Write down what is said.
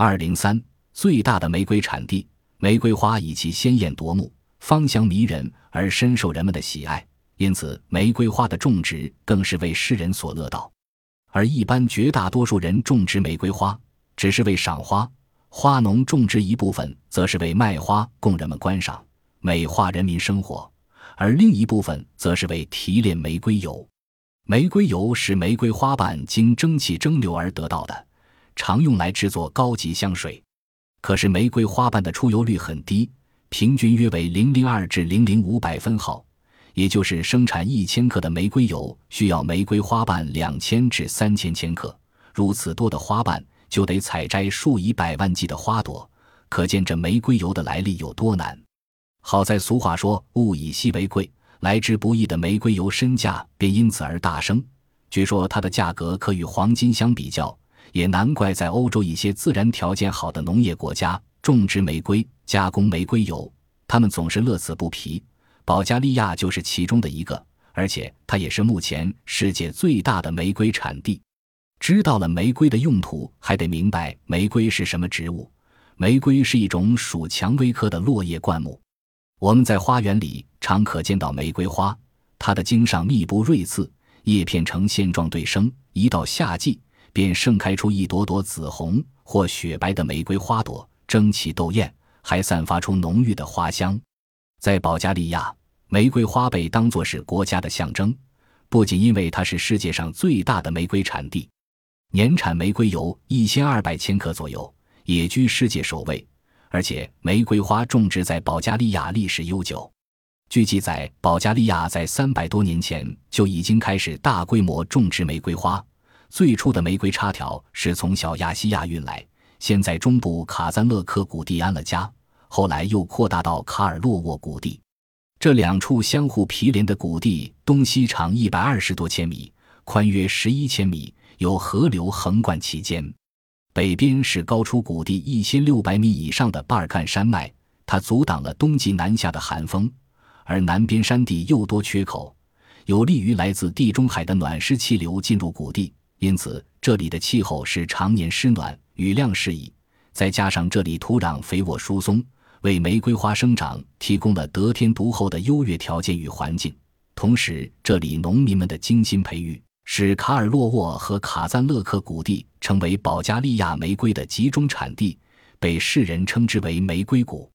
二零三最大的玫瑰产地，玫瑰花以其鲜艳夺目、芳香迷人而深受人们的喜爱，因此玫瑰花的种植更是为世人所乐道。而一般绝大多数人种植玫瑰花，只是为赏花；花农种植一部分，则是为卖花供人们观赏，美化人民生活；而另一部分，则是为提炼玫瑰油。玫瑰油是玫瑰花瓣经蒸汽蒸馏而得到的，常用来制作高级香水。可是玫瑰花瓣的出油率很低，平均约为零零二至零零五百分号。也就是生产一千克的玫瑰油需要玫瑰花瓣两千至三千千克，如此多的花瓣就得采摘数以百万计的花朵，可见这玫瑰油的来历有多难。好在俗话说“物以稀为贵”，来之不易的玫瑰油身价便因此而大升。据说它的价格可与黄金相比较，也难怪在欧洲一些自然条件好的农业国家种植玫瑰、加工玫瑰油，他们总是乐此不疲。保加利亚就是其中的一个，而且它也是目前世界最大的玫瑰产地。知道了玫瑰的用途，还得明白玫瑰是什么植物。玫瑰是一种属蔷薇科的落叶灌木。我们在花园里常可见到玫瑰花，它的茎上密布锐刺，叶片呈线状对生。一到夏季，便盛开出一朵朵紫红或雪白的玫瑰花朵，争奇斗艳，还散发出浓郁的花香。在保加利亚。玫瑰花被当作是国家的象征，不仅因为它是世界上最大的玫瑰产地，年产玫瑰油一千二百千克左右，也居世界首位。而且，玫瑰花种植在保加利亚历史悠久。据记载，保加利亚在三百多年前就已经开始大规模种植玫瑰花。最初的玫瑰插条是从小亚细亚运来，先在中部卡赞勒克谷地安了家，后来又扩大到卡尔洛沃谷地。这两处相互毗连的谷地，东西长一百二十多千米，宽约十一千米，有河流横贯其间。北边是高出谷地一千六百米以上的巴尔干山脉，它阻挡了冬季南下的寒风；而南边山地又多缺口，有利于来自地中海的暖湿气流进入谷地，因此这里的气候是常年湿暖，雨量适宜。再加上这里土壤肥沃疏松。为玫瑰花生长提供了得天独厚的优越条件与环境，同时这里农民们的精心培育，使卡尔洛沃和卡赞勒克谷地成为保加利亚玫瑰的集中产地，被世人称之为“玫瑰谷”。